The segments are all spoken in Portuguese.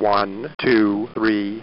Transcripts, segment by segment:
One, two, three.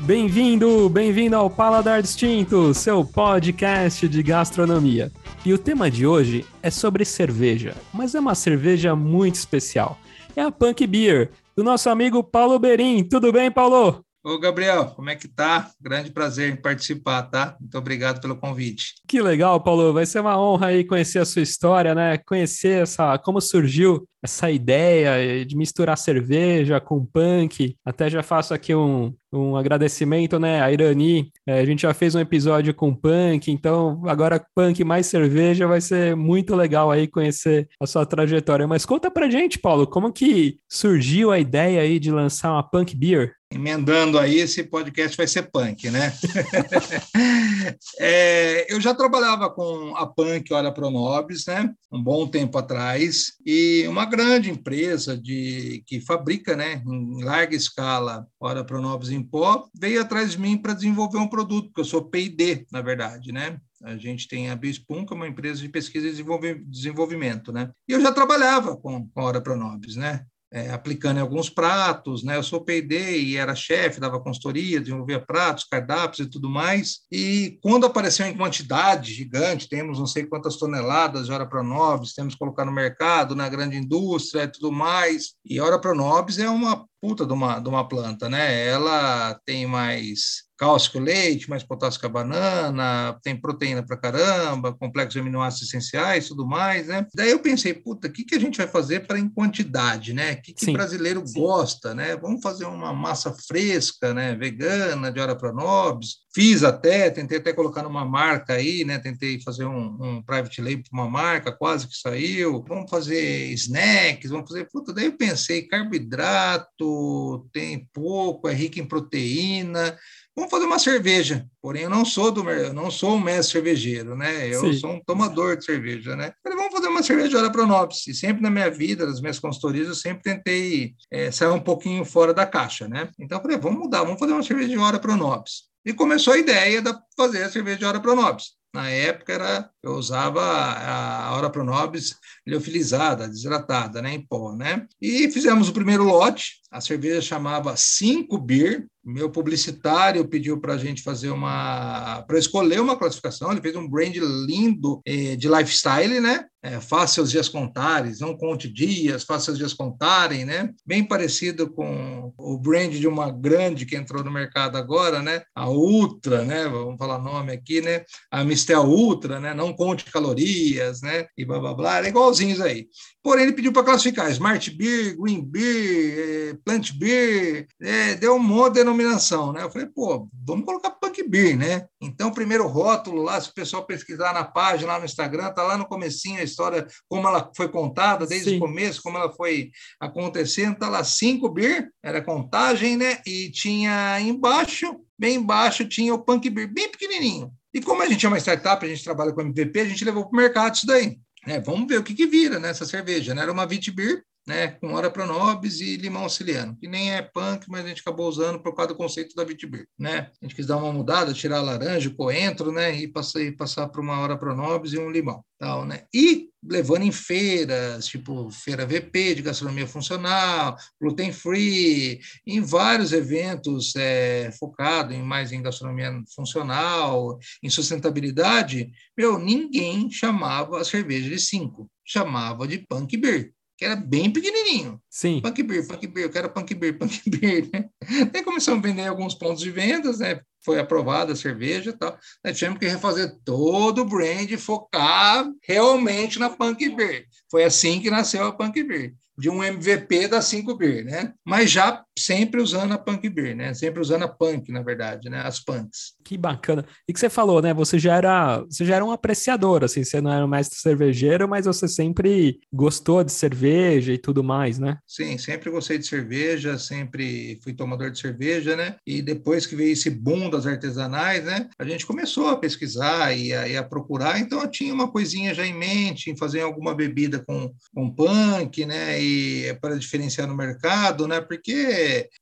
Bem-vindo, bem-vindo ao Paladar Distinto, seu podcast de gastronomia. E o tema de hoje é sobre cerveja, mas é uma cerveja muito especial. É a Punk Beer, do nosso amigo Paulo Berim. Tudo bem, Paulo? Ô, Gabriel, como é que tá? Grande prazer em participar, tá? Muito obrigado pelo convite. Que legal, Paulo. Vai ser uma honra aí conhecer a sua história, né? Conhecer essa como surgiu essa ideia de misturar cerveja com punk. Até já faço aqui um, um agradecimento, né? A Irani, é, a gente já fez um episódio com punk, então agora punk mais cerveja vai ser muito legal aí conhecer a sua trajetória. Mas conta pra gente, Paulo, como que surgiu a ideia aí de lançar uma punk beer? Emendando aí, esse podcast vai ser punk, né? é, eu já trabalhava com a Punk Hora Pronobis, né? Um bom tempo atrás, e uma grande empresa de, que fabrica, né, em larga escala, Hora Pronobis em pó, veio atrás de mim para desenvolver um produto, porque eu sou P&D, na verdade, né? A gente tem a Bispum, que é uma empresa de pesquisa e desenvolvimento, né? E eu já trabalhava com, com a Hora Pronobis, né? é, aplicando em alguns pratos, né? Eu sou P&D e era chefe, dava consultoria, desenvolvia pratos, cardápios e tudo mais. E quando apareceu em quantidade gigante, temos não sei quantas toneladas de Hora Pronobis, temos que colocar no mercado, na grande indústria e tudo mais. E Hora Pronobis é uma puta de uma, de uma planta, né? Ela tem mais cálcio o leite, mais potássio que a banana, tem proteína pra caramba, complexos de aminoácidos essenciais, tudo mais, né? Daí eu pensei, puta, o que, que a gente vai fazer para em quantidade, né? O que, que brasileiro sim. gosta, né? Vamos fazer uma massa fresca, né? Vegana, de hora para nobres. Fiz até, tentei até colocar numa marca aí, né? Tentei fazer um, um private label para uma marca, quase que saiu. Vamos fazer snacks, vamos fazer... Puta, daí eu pensei, carboidrato, tem pouco, é rico em proteína vamos fazer uma cerveja. Porém, eu não sou do eu não sou um mestre cervejeiro, né? Eu Sim. sou um tomador de cerveja, né? Falei, vamos fazer uma cerveja de hora Pronobis. E sempre na minha vida, nas minhas consultorias, eu sempre tentei é, sair um pouquinho fora da caixa, né? Então, eu falei, vamos mudar, vamos fazer uma cerveja de hora Pronobis. E começou a ideia de fazer a cerveja de hora Pronobis. Na época era, eu usava a hora pronobis liofilizada, desidratada, né, em pó, né? E fizemos o primeiro lote, a cerveja chamava 5 Beer. Meu publicitário pediu para a gente fazer uma, para escolher uma classificação. Ele fez um brand lindo eh, de lifestyle, né? É, faça os dias contarem, não conte dias, faça os dias contarem, né? Bem parecido com o brand de uma grande que entrou no mercado agora, né? A Ultra, né? Vamos falar nome aqui, né? A Mistel Ultra, né? Não conte calorias, né? E blá blá blá, igualzinhos aí. Porém, ele pediu para classificar Smart Beer, Green Beer, eh, Plant Beer, é, deu um monte denominação, né? Eu falei, pô, vamos colocar Punk Beer, né? Então, primeiro rótulo lá, se o pessoal pesquisar na página, lá no Instagram, tá lá no comecinho a história, como ela foi contada desde Sim. o começo, como ela foi acontecendo, tá lá cinco beer, era contagem, né? E tinha embaixo, bem embaixo, tinha o Punk Beer, bem pequenininho. E como a gente é uma startup, a gente trabalha com MVP, a gente levou para o mercado isso daí. É, vamos ver o que, que vira nessa cerveja. Né? Era uma Vitibir, né, com hora pronobis e limão auxiliano, que nem é punk, mas a gente acabou usando por causa do conceito da Vitibir, né? A gente quis dar uma mudada, tirar a laranja, o coentro, né, e passar, e passar para uma hora pronobis e um limão, tal, né? E levando em feiras, tipo feira VP de gastronomia funcional, gluten free, em vários eventos é, focados em mais em gastronomia funcional, em sustentabilidade, meu, ninguém chamava a cerveja de cinco, chamava de punk beer que era bem pequenininho. Sim. Punk beer, punk beer, eu quero punk beer, punk beer, né? Daí começamos a vender alguns pontos de vendas, né? Foi aprovada a cerveja e tal. Aí tivemos que refazer todo o brand e focar realmente na punk beer. Foi assim que nasceu a punk beer de um MVP da 5 Beer, né? Mas já sempre usando a Punk Beer, né? Sempre usando a Punk, na verdade, né? As Punks. Que bacana. E que você falou, né? Você já era, você já era um apreciador, assim, você não era um mestre cervejeiro, mas você sempre gostou de cerveja e tudo mais, né? Sim, sempre gostei de cerveja, sempre fui tomador de cerveja, né? E depois que veio esse boom das artesanais, né? A gente começou a pesquisar e a, e a procurar, então eu tinha uma coisinha já em mente, em fazer alguma bebida com, com punk, né? E para diferenciar no mercado, né? Porque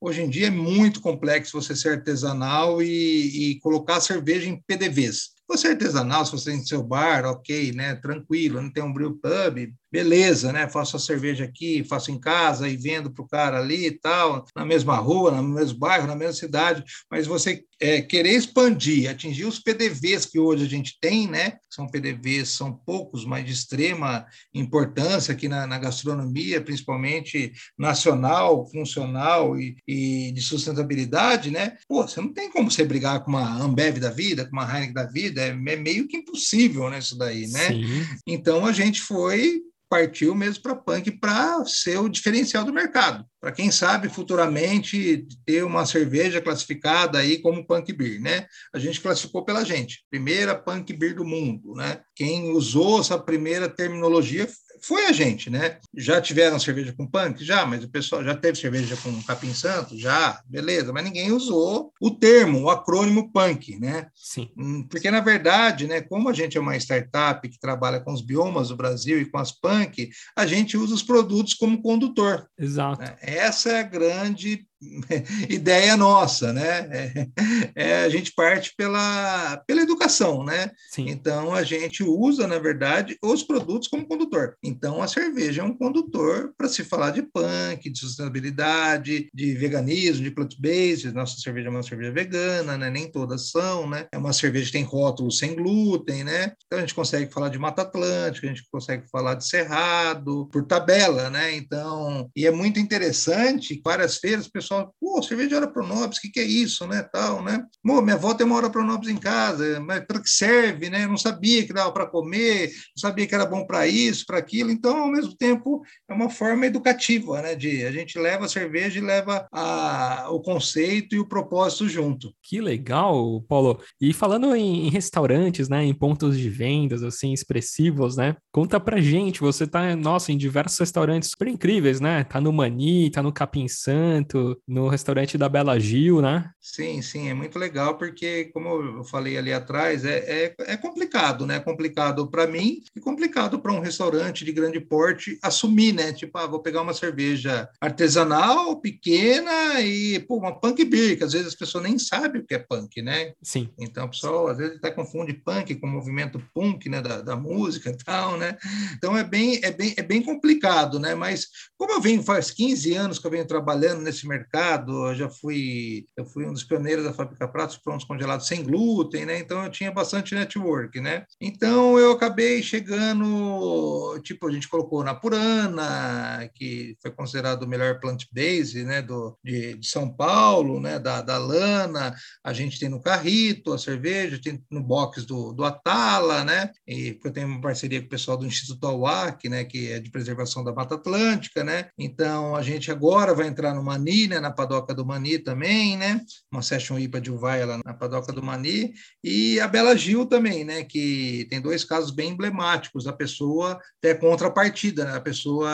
hoje em dia é muito complexo você ser artesanal e, e colocar cerveja em PDVs. Você é artesanal, se você tem seu bar, ok, né? Tranquilo, não tem um brew pub, beleza, né? Faço a cerveja aqui, faço em casa e vendo para o cara ali e tal, na mesma rua, no mesmo bairro, na mesma cidade, mas você é, querer expandir, atingir os PDVs que hoje a gente tem, né? São PDVs, são poucos, mas de extrema importância aqui na, na gastronomia, principalmente nacional, funcional e, e, de sustentabilidade, né? Pô, você não tem como você brigar com uma Ambev da vida, com uma Heineken da vida, é, é meio que impossível, né? Isso daí, né? Sim. Então a gente foi partiu mesmo para punk para ser o diferencial do mercado. Para quem sabe futuramente ter uma cerveja classificada aí como punk beer, né? A gente classificou pela gente, primeira punk beer do mundo, né? Quem usou essa primeira terminologia foi a gente, né? Já tiveram cerveja com punk? Já, mas o pessoal já teve cerveja com capim santo? Já, beleza, mas ninguém usou o termo, o acrônimo punk, né? Sim. Hum, porque, na verdade, né, como a gente é uma startup que trabalha com os biomas do Brasil e com as punk, a gente usa os produtos como condutor. Exato. Né? Essa é a grande ideia nossa, né? É, é, a gente parte pela, pela educação, né? Sim. Então a gente usa, na verdade, os produtos como condutor. Então a cerveja é um condutor para se falar de punk, de sustentabilidade, de veganismo, de plant-based. Nossa cerveja é uma cerveja vegana, né? Nem todas são, né? É uma cerveja que tem rótulo sem glúten, né? Então a gente consegue falar de Mata Atlântica, a gente consegue falar de Cerrado, por tabela, né? Então, e é muito interessante, várias feiras, pessoal pessoal, pô, cerveja de hora pronobis, o que, que é isso, né, tal, né? Pô, minha avó tem uma hora pronobis em casa, mas para que serve, né? Não sabia que dava para comer, não sabia que era bom para isso, para aquilo. Então, ao mesmo tempo, é uma forma educativa, né? De a gente leva a cerveja e leva a, o conceito e o propósito junto. Que legal, Paulo. E falando em, em restaurantes, né, em pontos de vendas assim expressivos, né? Conta pra gente, você tá, nossa, em diversos restaurantes super incríveis, né? Tá no Mani, tá no Capim Santo, no restaurante da Bela Gil, né? Sim, sim, é muito legal porque, como eu falei ali atrás, é, é, é complicado, né? É complicado para mim e complicado para um restaurante de grande porte assumir, né? Tipo, ah, vou pegar uma cerveja artesanal, pequena e, pô, uma punk beer, que às vezes as pessoas nem sabem o que é punk, né? Sim. Então, o pessoal às vezes até confunde punk com o movimento punk, né? Da, da música e tal, né? Então, é bem, é, bem, é bem complicado, né? Mas, como eu venho faz 15 anos que eu venho trabalhando nesse mercado, mercado, já fui, eu fui um dos pioneiros da fábrica pratos prontos congelados sem glúten, né? Então eu tinha bastante network, né? Então eu acabei chegando, tipo, a gente colocou na Purana, que foi considerado o melhor plant-based, né, do, de, de, São Paulo, né, da, da Lana, a gente tem no Carrito a cerveja, tem no box do, do Atala, né, e eu tenho uma parceria com o pessoal do Instituto AUAC, né, que é de preservação da Mata Atlântica, né, então a gente agora vai entrar no Mani, né, né, na padoca do Mani também, né? Uma session IPA de Uvaia lá na padoca do Mani. E a Bela Gil também, né? Que tem dois casos bem emblemáticos da pessoa ter contrapartida, né? a pessoa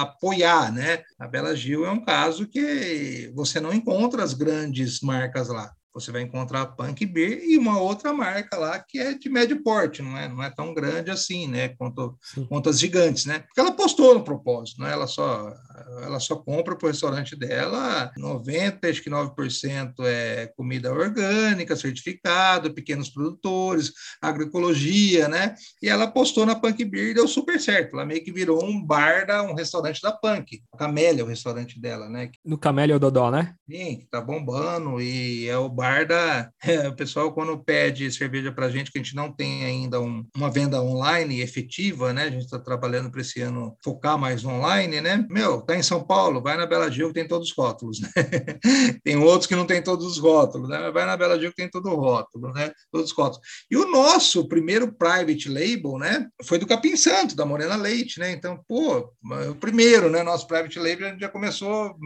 apoiar, né? A Bela Gil é um caso que você não encontra as grandes marcas lá você vai encontrar a Punk Beer e uma outra marca lá que é de médio porte, não é, não é tão grande assim, né, quanto, quanto as gigantes, né? Porque ela postou no propósito, né? Ela só ela só compra para o restaurante dela 90, acho que 9% é comida orgânica, certificado, pequenos produtores, agroecologia, né? E ela postou na Punk Beer e deu super certo. Ela meio que virou um bar da um restaurante da Punk. Camélia, o restaurante dela, né? No Camélia o Dodó, né? Sim, que tá bombando e é o bar é, o pessoal quando pede cerveja para gente, que a gente não tem ainda um, uma venda online efetiva, né? A gente está trabalhando para esse ano focar mais online, né? Meu, tá em São Paulo, vai na Bela Gil que tem todos os rótulos, né? tem outros que não tem todos os rótulos, né? Vai na Bela Gil que tem todo o rótulo, né? Todos os rótulos. E o nosso primeiro private label, né? Foi do Capim Santo, da Morena Leite, né? Então, pô, o primeiro, né? Nosso private label já começou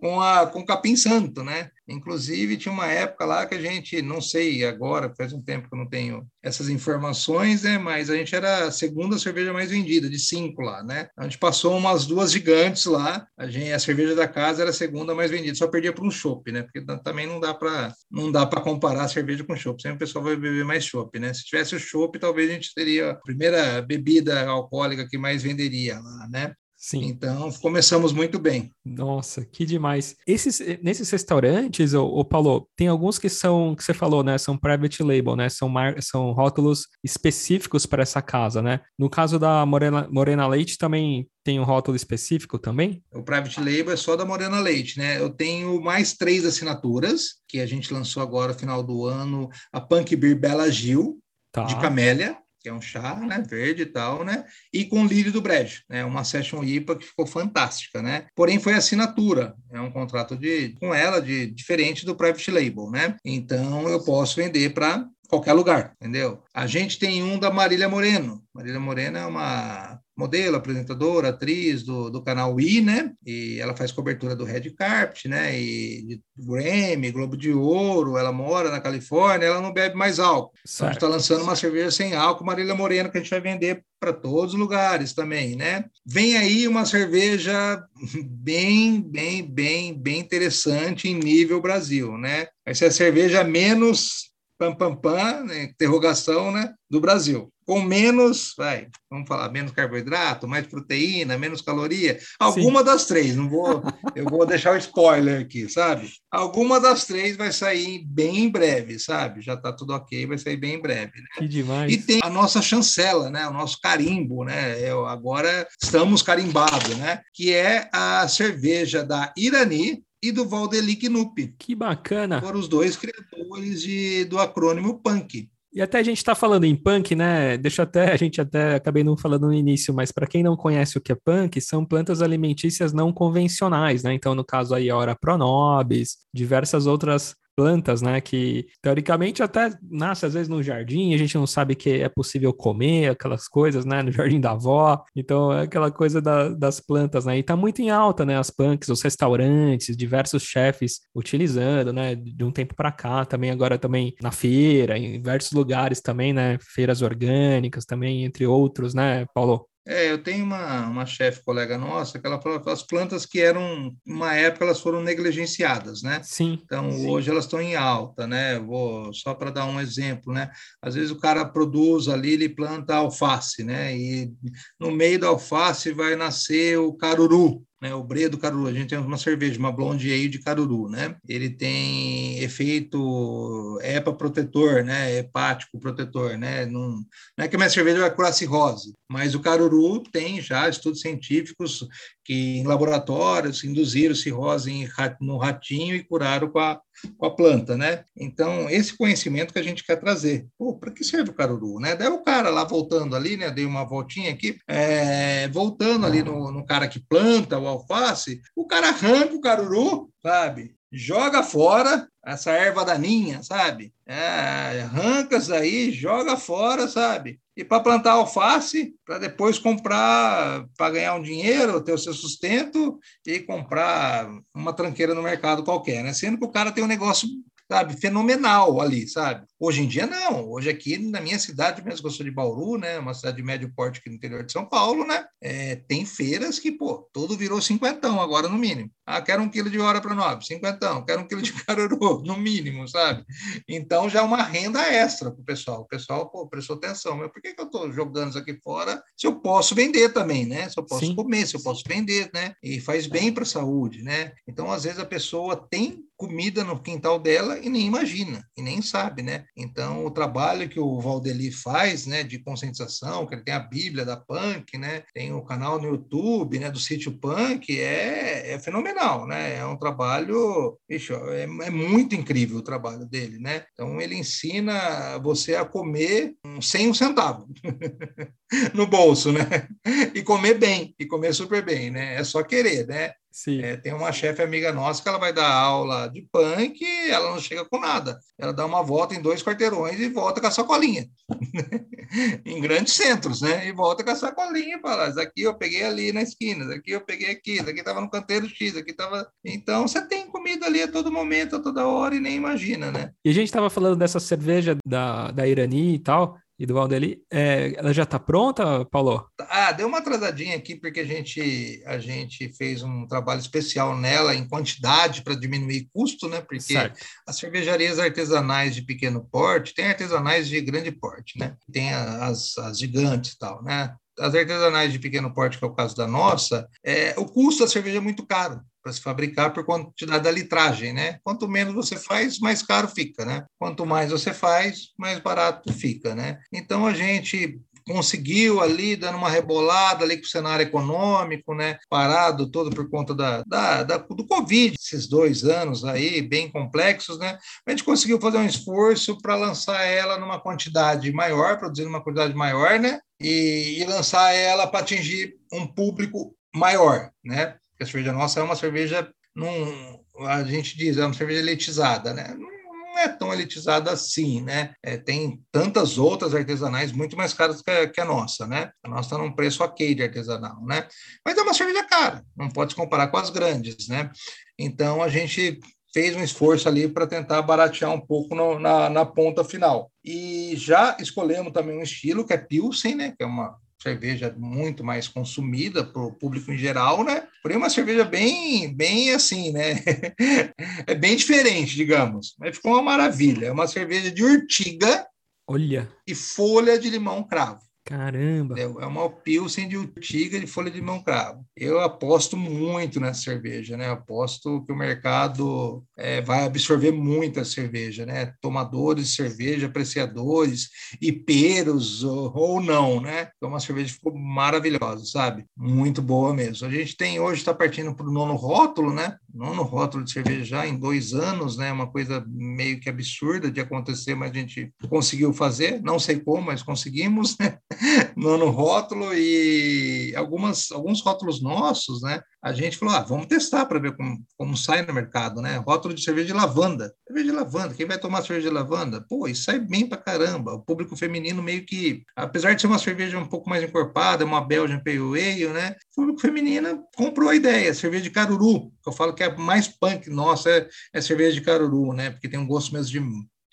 com a com Capim Santo, né? Inclusive, tinha uma época lá que a gente, não sei agora, faz um tempo que eu não tenho essas informações, né? Mas a gente era a segunda cerveja mais vendida, de cinco lá, né? A gente passou umas duas gigantes lá, a, gente, a cerveja da casa era a segunda mais vendida, só perdia para um chopp, né? Porque também não dá para não dá para comparar a cerveja com chopp, sempre o pessoal vai beber mais chopp, né? Se tivesse o chopp, talvez a gente teria a primeira bebida alcoólica que mais venderia lá, né? Sim. Então, começamos muito bem. Nossa, que demais. Esses, nesses restaurantes, o, Paulo, tem alguns que são, que você falou, né? São private label, né? São, mar, são rótulos específicos para essa casa, né? No caso da Morena, Morena Leite, também tem um rótulo específico também? O private label é só da Morena Leite, né? Eu tenho mais três assinaturas que a gente lançou agora final do ano, a Punk Beer Bela Gil, tá. de camélia, que é um chá, né, verde e tal, né, e com lírio do brejo, né, uma session IPA que ficou fantástica, né, porém foi assinatura, é um contrato de, com ela de diferente do private label, né, então eu posso vender para qualquer lugar, entendeu? A gente tem um da Marília Moreno. Marília Moreno é uma modelo, apresentadora, atriz do, do canal I, né? E ela faz cobertura do Red Carpet, né? E de Grammy, Globo de Ouro. Ela mora na Califórnia, ela não bebe mais álcool. Então, a gente está lançando uma cerveja sem álcool, Marília Moreno, que a gente vai vender para todos os lugares também, né? Vem aí uma cerveja bem, bem, bem, bem interessante em nível Brasil, né? Essa é a cerveja menos pam, pam, pam, né, interrogação, né, do Brasil. Com menos, vai, vamos falar, menos carboidrato, mais proteína, menos caloria. Alguma Sim. das três, não vou, eu vou deixar o spoiler aqui, sabe? Alguma das três vai sair bem em breve, sabe? Já está tudo ok, vai sair bem em breve. Né? Que demais. E tem a nossa chancela, né? O nosso carimbo, né? Eu, agora estamos carimbados, né? Que é a cerveja da Irani, e do Valdeli Knupp. Que bacana! Foram os dois criadores de, do acrônimo PUNK. E até a gente está falando em punk, né? Deixa até a gente até acabei não falando no início, mas para quem não conhece o que é punk, são plantas alimentícias não convencionais, né? Então, no caso aí, a Ora Pronobis, diversas outras plantas, né? Que teoricamente até nasce às vezes no jardim, a gente não sabe que é possível comer aquelas coisas, né? No jardim da avó. Então é aquela coisa da, das plantas, né? E tá muito em alta, né? As punks, os restaurantes, diversos chefes utilizando, né? De um tempo para cá, também agora também na feira, em diversos lugares também, né? Feiras orgânicas também, entre outros, né, Paulo? É, eu tenho uma, uma chefe colega nossa que ela falou que as plantas que eram, uma época, elas foram negligenciadas, né? Sim. Então, sim. hoje elas estão em alta, né? Vou só para dar um exemplo, né? Às vezes o cara produz ali, ele planta alface, né? E no meio da alface vai nascer o caruru, né, o Bredo Caruru. A gente tem uma cerveja, uma blonde ale de Caruru, né? Ele tem efeito EPA protetor, né? Hepático protetor, né? Não, não é que a minha cerveja vai curar cirrose, mas o Caruru tem já estudos científicos que em laboratórios induziram cirrose em, no ratinho e curaram com a, com a planta, né? Então, esse conhecimento que a gente quer trazer. Pô, para que serve o caruru, né? Daí o cara lá voltando ali, né? Dei uma voltinha aqui, é, voltando ali no, no cara que planta o alface, o cara arranca o caruru, sabe? Joga fora essa erva daninha, sabe? É, arranca isso aí, joga fora, sabe? E para plantar alface, para depois comprar, para ganhar um dinheiro, ter o seu sustento e comprar uma tranqueira no mercado qualquer, né? Sendo que o cara tem um negócio sabe, fenomenal ali, sabe? Hoje em dia, não. Hoje aqui na minha cidade, mesmo que eu sou de Bauru, né? Uma cidade de médio porte aqui no interior de São Paulo, né? É, tem feiras que, pô, tudo virou cinquentão agora, no mínimo. Ah, quero um quilo de hora para nove, cinquentão. Quero um quilo de caruru, no mínimo, sabe? Então, já é uma renda extra para o pessoal. O pessoal, pô, prestou atenção. Mas por que, que eu estou jogando isso aqui fora se eu posso vender também, né? Se eu posso Sim. comer, se eu posso vender, né? E faz bem para a saúde, né? Então, às vezes, a pessoa tem comida no quintal dela e nem imagina, e nem sabe, né? Então, o trabalho que o Valdeli faz, né, de conscientização, que ele tem a Bíblia da Punk, né, tem o canal no YouTube, né, do Sítio Punk, é, é fenomenal, né? É um trabalho, bicho, é, é muito incrível o trabalho dele, né? Então, ele ensina você a comer sem um centavo no bolso, né? E comer bem, e comer super bem, né? É só querer, né? É, tem uma chefe amiga nossa que ela vai dar aula de punk e ela não chega com nada. Ela dá uma volta em dois quarteirões e volta com a sacolinha. em grandes centros, né? E volta com a sacolinha e fala: isso aqui eu peguei ali na esquina, isso aqui eu peguei aqui, isso aqui estava no canteiro X, aqui estava. Então você tem comida ali a todo momento, a toda hora e nem imagina, né? E a gente estava falando dessa cerveja da, da Irani e tal e do Valdeli. É, ela já está pronta, Paulo? Ah, deu uma atrasadinha aqui porque a gente, a gente fez um trabalho especial nela em quantidade para diminuir custo, né? Porque certo. as cervejarias artesanais de pequeno porte tem artesanais de grande porte, né? Tem as, as gigantes e tal, né? as artesanais de pequeno porte, que é o caso da nossa, é, o custo da cerveja é muito caro para se fabricar por quantidade da litragem, né? Quanto menos você faz, mais caro fica, né? Quanto mais você faz, mais barato fica, né? Então a gente conseguiu ali, dando uma rebolada ali com o cenário econômico, né, parado todo por conta da, da, da, do Covid, esses dois anos aí, bem complexos, né, a gente conseguiu fazer um esforço para lançar ela numa quantidade maior, produzindo uma quantidade maior, né, e, e lançar ela para atingir um público maior, né, a cerveja nossa é uma cerveja, num, a gente diz, é uma cerveja elitizada, né, não é tão elitizada assim, né? É, tem tantas outras artesanais muito mais caras que a, que a nossa, né? A nossa está num preço ok de artesanal, né? Mas é uma cerveja cara, não pode se comparar com as grandes, né? Então a gente fez um esforço ali para tentar baratear um pouco no, na, na ponta final. E já escolhemos também um estilo que é Pilsen, né? Que é uma cerveja muito mais consumida para o público em geral, né? Porém, uma cerveja bem, bem assim, né? é bem diferente, digamos. Mas ficou uma maravilha. É uma cerveja de urtiga Olha. e folha de limão cravo. Caramba! É uma Pilsen de urtiga de folha de limão cravo. Eu aposto muito nessa cerveja, né? aposto que o mercado é, vai absorver muito a cerveja, né? Tomadores de cerveja, apreciadores, hiperos ou, ou não, né? É uma cerveja ficou maravilhosa, sabe? Muito boa mesmo. A gente tem hoje, está partindo para o nono rótulo, né? Nono rótulo de cerveja já em dois anos, né? Uma coisa meio que absurda de acontecer, mas a gente conseguiu fazer. Não sei como, mas conseguimos, né? no, no rótulo e algumas, alguns rótulos nossos, né? A gente falou, ah, vamos testar para ver como, como sai no mercado, né? Rótulo de cerveja de lavanda. Cerveja de lavanda, quem vai tomar cerveja de lavanda? Pô, isso sai bem pra caramba. O público feminino meio que, apesar de ser uma cerveja um pouco mais encorpada, uma Belgian Pale Ale, né? O público feminino comprou a ideia, cerveja de caruru, que eu falo que é mais punk nossa, é, é cerveja de caruru, né? Porque tem um gosto mesmo de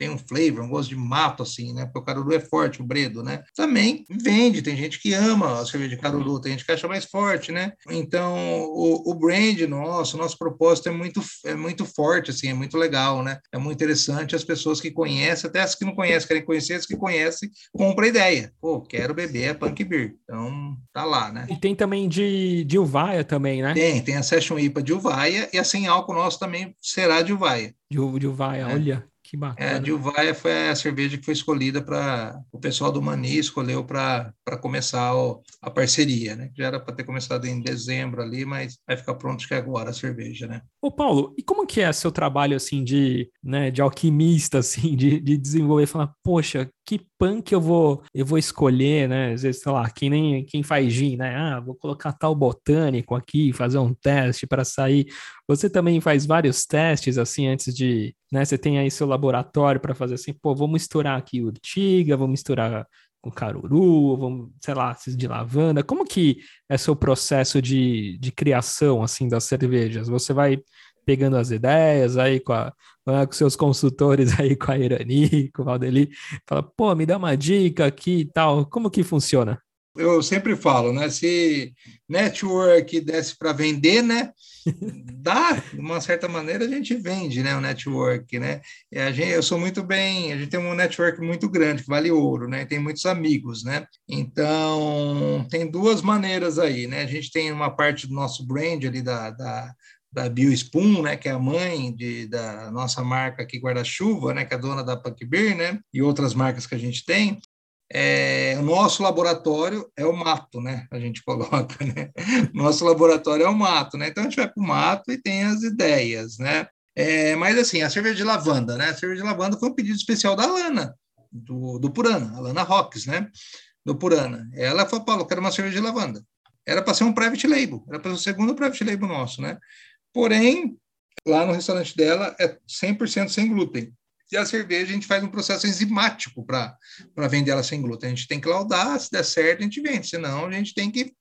tem um flavor, um gosto de mato, assim, né? Porque o caruru é forte, o bredo, né? Também vende, tem gente que ama a cerveja de caruru, tem gente que acha mais forte, né? Então, o, o brand nosso, nosso propósito é muito, é muito forte, assim, é muito legal, né? É muito interessante as pessoas que conhecem, até as que não conhecem, querem conhecer, as que conhecem, compram a ideia. Pô, quero beber a Punk Beer. Então, tá lá, né? E tem também de, de Uvaia também, né? Tem, tem a Session IPA de Uvaia e a sem álcool nosso também será de Uvaia. De, de Uvaia, é. olha. Que bacana. É, a Dilvaia foi a cerveja que foi escolhida para o pessoal do Mani escolheu para começar o, a parceria, né? Já era para ter começado em dezembro ali, mas vai ficar pronto que agora a cerveja, né? Ô Paulo, e como que é seu trabalho assim de, né, de alquimista assim, de, de desenvolver, falar, poxa, que punk eu vou eu vou escolher, né? Às vezes, sei lá, quem nem quem faz gin, né? Ah, vou colocar tal botânico aqui, fazer um teste para sair. Você também faz vários testes assim antes de, né? Você tem aí seu laboratório para fazer assim, pô, vou misturar aqui urtiga, vou misturar com caruru, vamos, sei lá, de lavanda. Como que é seu processo de, de criação assim das cervejas? Você vai pegando as ideias aí com, a, com seus consultores aí, com a Irani, com o Valdeli, fala, pô, me dá uma dica aqui e tal, como que funciona? Eu sempre falo, né, se network desse para vender, né, dá, de uma certa maneira a gente vende, né, o network, né, e a gente, eu sou muito bem, a gente tem um network muito grande, que vale ouro, né, tem muitos amigos, né, então tem duas maneiras aí, né, a gente tem uma parte do nosso brand ali da, da da BioSpoon, né, que é a mãe de, da nossa marca aqui, Guarda-Chuva, né, que é dona da Punk Beer, né, e outras marcas que a gente tem, é, o nosso laboratório é o mato, né, a gente coloca, né, nosso laboratório é o mato, né, então a gente vai para o mato e tem as ideias, né, é, mas assim, a cerveja de lavanda, né, a cerveja de lavanda foi um pedido especial da Lana, do, do Purana, a Lana Rocks, né, do Purana, ela falou, Paulo, eu quero uma cerveja de lavanda, era para ser um private label, era para ser o segundo private label nosso, né? Porém, lá no restaurante dela é 100% sem glúten. E a cerveja a gente faz um processo enzimático para vender ela sem glúten. A gente tem que laudar, se der certo, a gente vende, senão a gente tem que.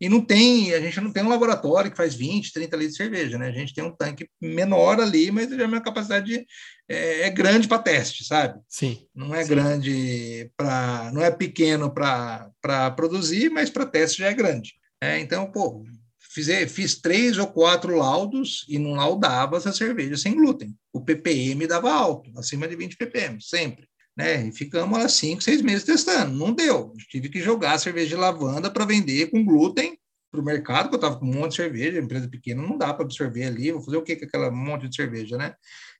E não tem, a gente não tem um laboratório que faz 20, 30 litros de cerveja, né? A gente tem um tanque menor ali, mas já a minha capacidade de, é, é, grande para teste, sabe? Sim. Não é sim. grande para. não é pequeno para produzir, mas para teste já é grande. É, então, pô, Fiz, fiz três ou quatro laudos e não laudava essa cerveja sem glúten. O ppm dava alto, acima de 20 ppm, sempre. né? E ficamos lá cinco, seis meses testando. Não deu. Tive que jogar cerveja de lavanda para vender com glúten para o mercado, que eu estava com um monte de cerveja, empresa pequena, não dá para absorver ali, vou fazer o que com aquela monte de cerveja, né?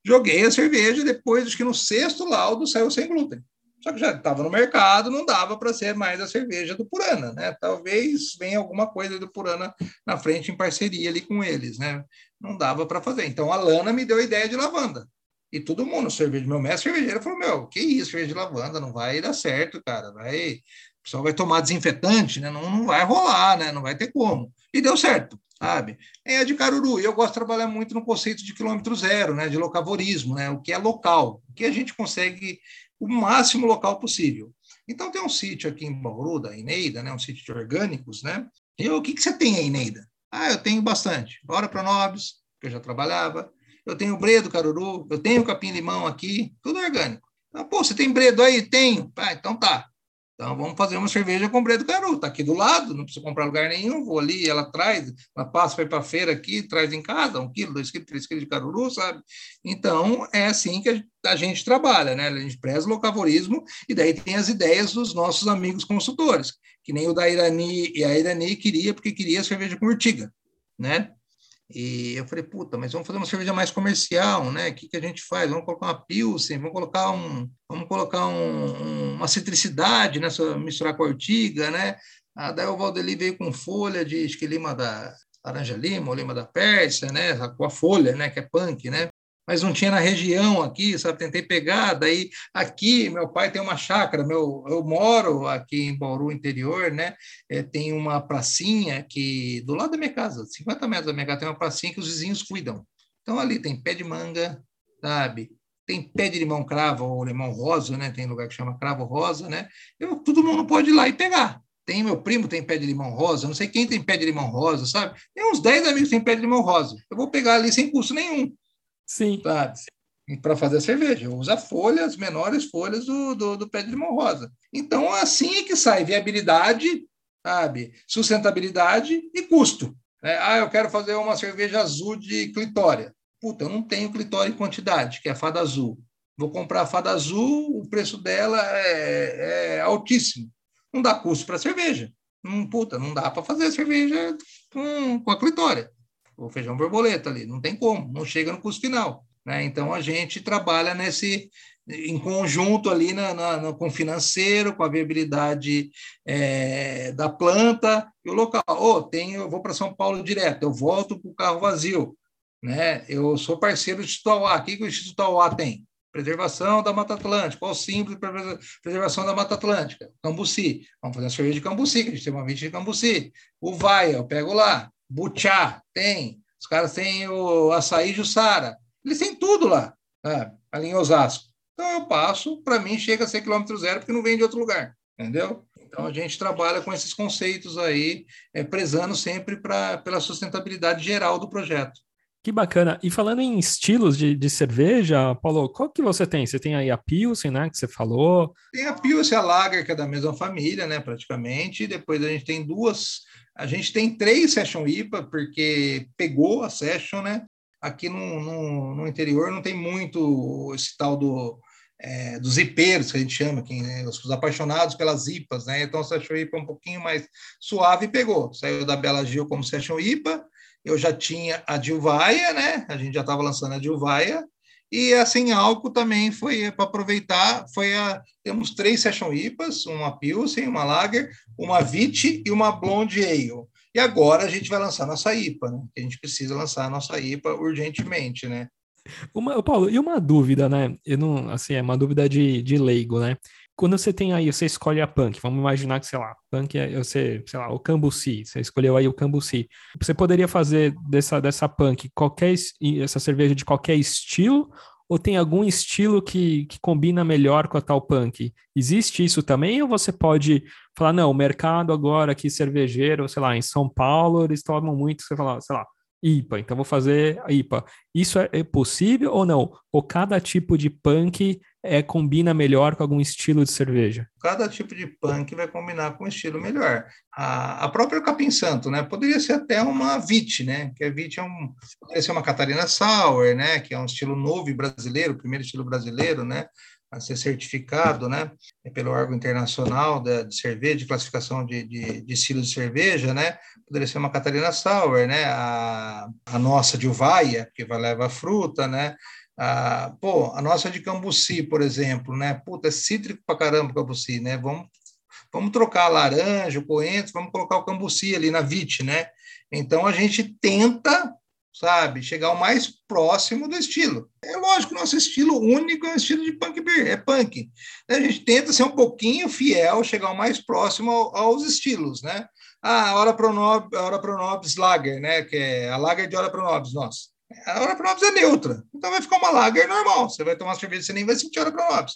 Joguei a cerveja, depois, acho que no sexto laudo, saiu sem glúten. Só que já estava no mercado, não dava para ser mais a cerveja do Purana, né? Talvez venha alguma coisa do Purana na frente em parceria ali com eles, né? Não dava para fazer. Então a Lana me deu a ideia de lavanda. E todo mundo, cerveja, meu mestre cervejeiro falou: Meu, que isso, cerveja de lavanda, não vai dar certo, cara. Vai, o pessoal vai tomar desinfetante, né? Não, não vai rolar, né? Não vai ter como. E deu certo, sabe? É de Caruru. E eu gosto de trabalhar muito no conceito de quilômetro zero, né? De locavorismo, né? O que é local, o que a gente consegue o máximo local possível. Então, tem um sítio aqui em Bauru, da Eneida, né? Um sítio de orgânicos, né? E eu, o que, que você tem aí, Eneida? Ah, eu tenho bastante. Bora para Nobres, que eu já trabalhava eu tenho bredo caruru, eu tenho capim-limão aqui, tudo orgânico. Ah, pô, você tem bredo aí? Tenho. Ah, então tá. Então vamos fazer uma cerveja com bredo caru. Tá aqui do lado, não precisa comprar lugar nenhum. Vou ali, ela traz, ela passa, para a feira aqui, traz em casa, um quilo, dois quilos, três quilos de caruru, sabe? Então é assim que a gente trabalha, né? A gente preza o locavorismo e daí tem as ideias dos nossos amigos consultores, que nem o da Irani, e a Irani queria, porque queria cerveja com urtiga, né? E eu falei, puta, mas vamos fazer uma cerveja mais comercial, né? O que, que a gente faz? Vamos colocar uma pilsen, vamos colocar um, vamos colocar um, uma citricidade, né? Misturar com a ortiga, né? Ah, daí o Valdeli veio com folha de acho da laranja lima ou lima da Pérsia, né? Com a folha, né? Que é punk, né? Mas não tinha na região aqui, sabe? Tentei pegar, daí aqui, meu pai tem uma chácara, meu, eu moro aqui em Bauru, interior, né? É, tem uma pracinha que, do lado da minha casa, 50 metros da minha casa, tem uma pracinha que os vizinhos cuidam. Então, ali tem pé de manga, sabe? Tem pé de limão cravo ou limão rosa, né? Tem lugar que chama cravo rosa, né? Eu, todo mundo pode ir lá e pegar. Tem meu primo tem pé de limão rosa, não sei quem tem pé de limão rosa, sabe? Tem uns 10 amigos que têm pé de limão rosa. Eu vou pegar ali sem custo nenhum. Sim. Sabe? Para fazer a cerveja. Usa folhas, menores folhas do, do, do pé de limão rosa. Então, assim é que sai viabilidade, sabe? Sustentabilidade e custo. É, ah, eu quero fazer uma cerveja azul de clitória. Puta, eu não tenho clitória em quantidade, que é a fada azul. Vou comprar a fada azul, o preço dela é, é altíssimo. Não dá custo para cerveja. Não, puta, não dá para fazer cerveja com, com a clitória o feijão borboleta ali, não tem como, não chega no custo final. Né? Então a gente trabalha nesse em conjunto ali na, na, com o financeiro, com a viabilidade é, da planta e o local. Oh, tem, eu vou para São Paulo direto, eu volto com o carro vazio. Né? Eu sou parceiro do Instituto Auá. O que, que o Instituto Auá tem? Preservação da Mata Atlântica. Qual símbolo preservação da Mata Atlântica? Cambuci. Vamos fazer uma cerveja de Cambuci, que a gente tem uma vinha de Cambuci. O Vaia, eu pego lá. Butiá, tem. Os caras têm o açaí Jussara. Eles têm tudo lá, sabe? ali em Osasco. Então eu passo, para mim chega a ser quilômetro zero, porque não vem de outro lugar, entendeu? Então a gente trabalha com esses conceitos aí, é, prezando sempre pra, pela sustentabilidade geral do projeto. Que bacana. E falando em estilos de, de, cerveja, Paulo, qual que você tem? Você tem aí a Pilsen, né, que você falou? Tem a Pilsen a Lager, que é da mesma família, né, praticamente. Depois a gente tem duas, a gente tem três Session IPA, porque pegou a Session, né? Aqui no, no, no interior não tem muito esse tal do, é, dos IPeiros, que a gente chama, que, né, os apaixonados pelas IPAs, né? Então a Session IPA é um pouquinho mais suave e pegou. Saiu da Bela Gil como Session IPA, eu já tinha a Dilvaia, né? A gente já estava lançando a Dilvaia, e a sem álcool também foi para aproveitar, foi a temos três session IPAs, uma Pilsen, uma Lager, uma Vit e uma Blonde Ale. E agora a gente vai lançar nossa IPA, né? A gente precisa lançar a nossa IPA urgentemente, né? Uma, Paulo, e uma dúvida, né? Eu não, assim, é uma dúvida de, de leigo, né? Quando você tem aí, você escolhe a punk, vamos imaginar que, sei lá, punk é, você, sei lá, o cambuci, você escolheu aí o cambuci. Você poderia fazer dessa, dessa punk qualquer, essa cerveja de qualquer estilo, ou tem algum estilo que, que combina melhor com a tal punk? Existe isso também, ou você pode falar, não, o mercado agora aqui cervejeiro, sei lá, em São Paulo, eles tomam muito, você fala, sei lá, IPA, então vou fazer a IPA. Isso é, é possível ou não? Ou cada tipo de punk é, combina melhor com algum estilo de cerveja? Cada tipo de punk vai combinar com um estilo melhor. A, a própria Capim Santo, né? Poderia ser até uma Vit, né? Que a Vit é um, poderia ser uma Catarina Sour, né? Que é um estilo novo brasileiro, primeiro estilo brasileiro, né? a ser certificado, né, pelo órgão internacional de, de cerveja, de classificação de, de, de de cerveja, né, poderia ser uma Catarina Sour, né, a, a nossa de uvaia, que vai levar fruta, né, a, pô, a nossa de cambuci, por exemplo, né, puta, é cítrico pra caramba o cambuci, né, vamos, vamos trocar a laranja, o coentro, vamos colocar o cambuci ali na vite, né, então a gente tenta sabe? Chegar o mais próximo do estilo. É lógico, nosso estilo único é o estilo de punk beer, é punk. A gente tenta ser um pouquinho fiel, chegar o mais próximo aos estilos, né? Ah, Pronobis, Hora Pronobis Lager, né? Que é a Lager de Hora Pronobis, nossa. A Hora Pronobis é neutra, então vai ficar uma Lager normal. Você vai tomar cerveja, você nem vai sentir Hora Pronobis.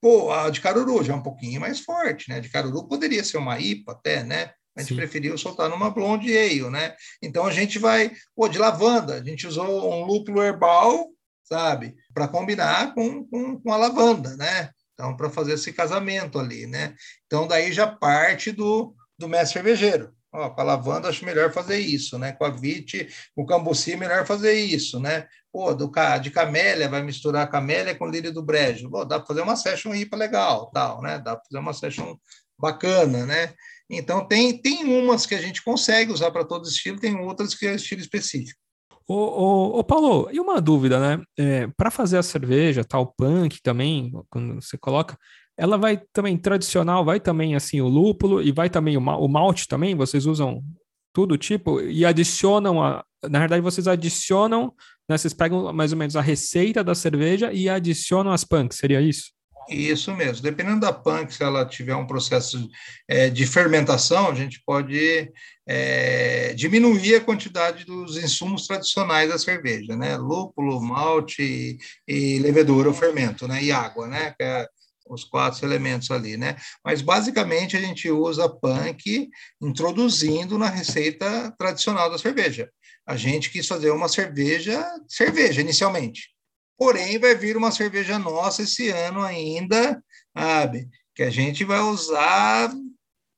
Pô, a de Caruru já é um pouquinho mais forte, né? De Caruru poderia ser uma IPA até, né? A gente Sim. preferiu soltar numa blonde ale, né? Então a gente vai, pô, de lavanda, a gente usou um lúpulo herbal, sabe? Para combinar com, com, com a lavanda, né? Então, para fazer esse casamento ali, né? Então, daí já parte do, do mestre cervejeiro. Ó, com a lavanda, acho melhor fazer isso, né? Com a vite, com o cambuci, melhor fazer isso, né? Pô, do, de camélia, vai misturar camélia com lírio do brejo. Pô, dá para fazer uma session IPA legal, tal, né? Dá para fazer uma session bacana, né? Então, tem, tem umas que a gente consegue usar para todo estilo, tem outras que é estilo específico. Ô, ô, ô Paulo, e uma dúvida, né? É, para fazer a cerveja, tal punk também, quando você coloca, ela vai também tradicional, vai também assim o lúpulo e vai também o, o malte também? Vocês usam tudo tipo e adicionam a, na verdade vocês adicionam, né, vocês pegam mais ou menos a receita da cerveja e adicionam as punks, seria isso? Isso mesmo. Dependendo da punk, se ela tiver um processo é, de fermentação, a gente pode é, diminuir a quantidade dos insumos tradicionais da cerveja, né? Lúpulo, malte e, e levedura, o fermento, né? E água, né? Que é os quatro elementos ali, né? Mas basicamente a gente usa punk introduzindo na receita tradicional da cerveja. A gente quis fazer uma cerveja, cerveja inicialmente. Porém, vai vir uma cerveja nossa esse ano ainda, sabe? Que a gente vai usar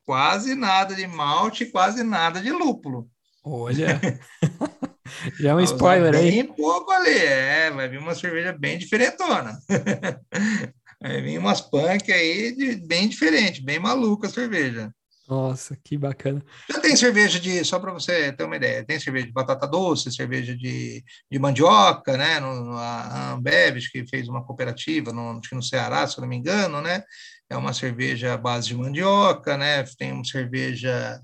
quase nada de malte, quase nada de lúpulo. Olha, já é um spoiler bem aí. Bem pouco ali, é, vai vir uma cerveja bem diferentona. vai vir umas punk aí de, bem diferente, bem maluca a cerveja. Nossa, que bacana. Já tem cerveja de, só para você ter uma ideia, tem cerveja de batata doce, cerveja de, de mandioca, né? No, a Ambev, que fez uma cooperativa no, no Ceará, se eu não me engano, né? É uma cerveja à base de mandioca, né? Tem uma cerveja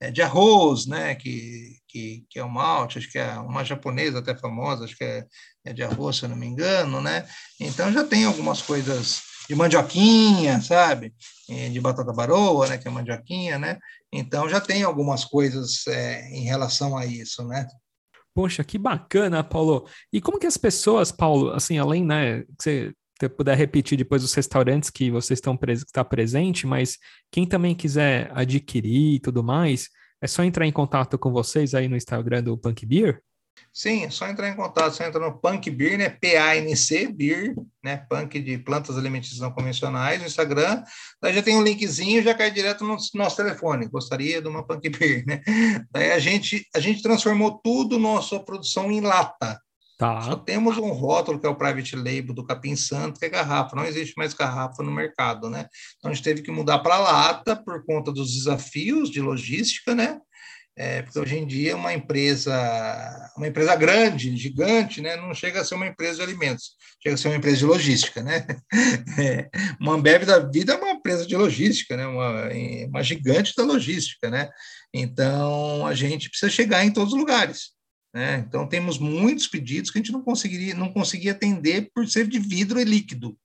é, de arroz, né? Que, que, que é o malte, acho que é uma japonesa até famosa, acho que é, é de arroz, se eu não me engano, né? Então já tem algumas coisas de mandioquinha, sabe? De batata baroa, né? Que é mandioquinha, né? Então já tem algumas coisas é, em relação a isso, né? Poxa, que bacana, Paulo. E como que as pessoas, Paulo, assim, além, né, que você puder repetir depois os restaurantes que vocês estão está presente, mas quem também quiser adquirir e tudo mais, é só entrar em contato com vocês aí no Instagram do Punk Beer? Sim, é só entrar em contato, só entra no Punk Beer, né? P-A-N-C, Beer, né? Punk de plantas alimentícias não convencionais no Instagram. Daí já tem um linkzinho, já cai direto no nosso telefone. Gostaria de uma Punk Beer, né? Daí a gente, a gente transformou tudo nossa produção em lata. Tá. Só temos um rótulo que é o private label do Capim Santo, que é garrafa. Não existe mais garrafa no mercado, né? Então a gente teve que mudar para lata por conta dos desafios de logística, né? É, porque hoje em dia uma empresa, uma empresa grande, gigante, né, não chega a ser uma empresa de alimentos, chega a ser uma empresa de logística, né? É, uma Ambev da vida é uma empresa de logística, né? Uma, uma gigante da logística, né? Então a gente precisa chegar em todos os lugares. Né? Então temos muitos pedidos que a gente não conseguiria, não conseguia atender por ser de vidro e líquido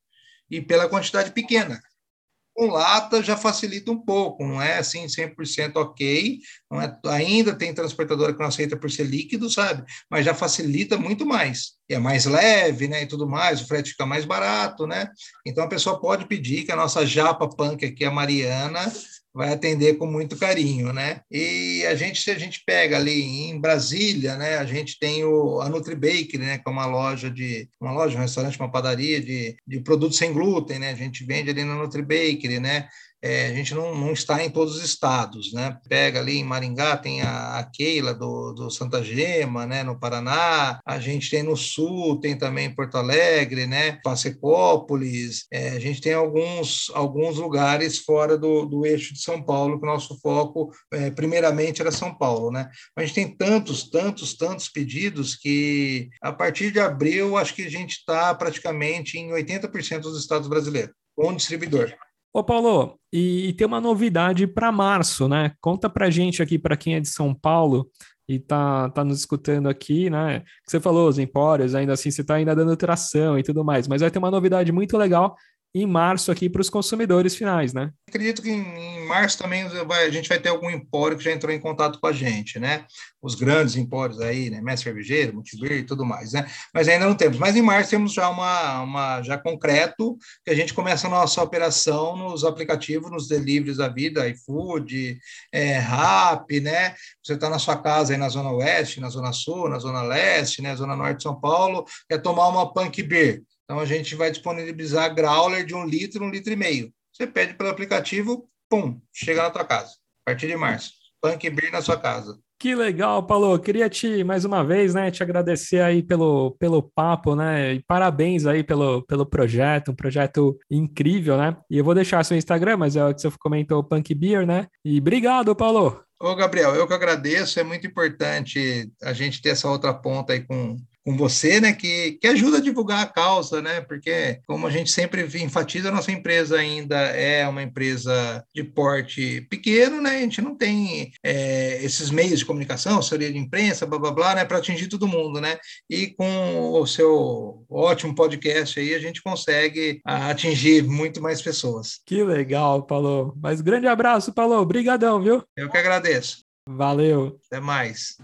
e pela quantidade pequena com lata já facilita um pouco, não é assim 100% ok, não é, ainda tem transportadora que não aceita por ser líquido, sabe? Mas já facilita muito mais. E é mais leve, né, e tudo mais, o frete fica mais barato, né? Então a pessoa pode pedir que a nossa japa punk aqui, a Mariana, vai atender com muito carinho, né? E a gente, se a gente pega ali em Brasília, né, a gente tem o, a Nutri Bakery, né, que é uma loja de uma loja, um restaurante, uma padaria de, de produtos sem glúten, né? A gente vende ali na Nutri Bakery, né? É, a gente não, não, está em todos os estados, né? Pega ali em Maringá, tem a, a Keila do, do Santa Gema, né? No Paraná, a gente tem no Sul, tem também Porto Alegre, né? Passecópolis, é, a gente tem alguns, alguns lugares fora do, do eixo de São Paulo, que o nosso foco, é, primeiramente, era São Paulo, né? A gente tem tantos, tantos, tantos pedidos que a partir de abril, acho que a gente está praticamente em 80% dos estados brasileiros, com distribuidor. Ô Paulo, e, e tem uma novidade para março, né? Conta para gente aqui, para quem é de São Paulo e tá, tá nos escutando aqui, né? Que você falou, os empórios, ainda assim, você está ainda dando tração e tudo mais, mas vai ter uma novidade muito legal em março aqui para os consumidores finais, né? Acredito que em março também a gente vai ter algum empório que já entrou em contato com a gente, né? Os grandes empórios aí, né? Mestre Cervejeiro, Multibir e tudo mais, né? Mas ainda não temos. Mas em março temos já uma, uma já concreto que a gente começa a nossa operação nos aplicativos, nos deliveries da vida, iFood, é, Rap, né? Você está na sua casa aí na Zona Oeste, na Zona Sul, na Zona Leste, né? Zona Norte de São Paulo, quer tomar uma Punk Beer então, a gente vai disponibilizar growler de um litro, um litro e meio. Você pede pelo aplicativo, pum, chega na tua casa. A partir de março. Punk Beer na sua casa. Que legal, Paulo. Queria te, mais uma vez, né, te agradecer aí pelo, pelo papo, né, e parabéns aí pelo, pelo projeto, um projeto incrível, né? E eu vou deixar seu Instagram, mas é o que você comentou, Punk Beer, né? E obrigado, Paulo. Ô, Gabriel, eu que agradeço. É muito importante a gente ter essa outra ponta aí com, com você, né, que, que ajuda a divulgar a causa, né, porque, como a gente sempre enfatiza, a nossa empresa ainda é uma empresa de porte pequeno, né, a gente não tem é, esses meios de comunicação, assessoria de imprensa, blá, blá, blá, né, para atingir todo mundo, né, e com o seu ótimo podcast aí, a gente consegue atingir muito mais pessoas. Que legal, Paulo. Mas grande abraço, Paulo. Obrigadão, viu? Eu que agradeço. Valeu. Até mais.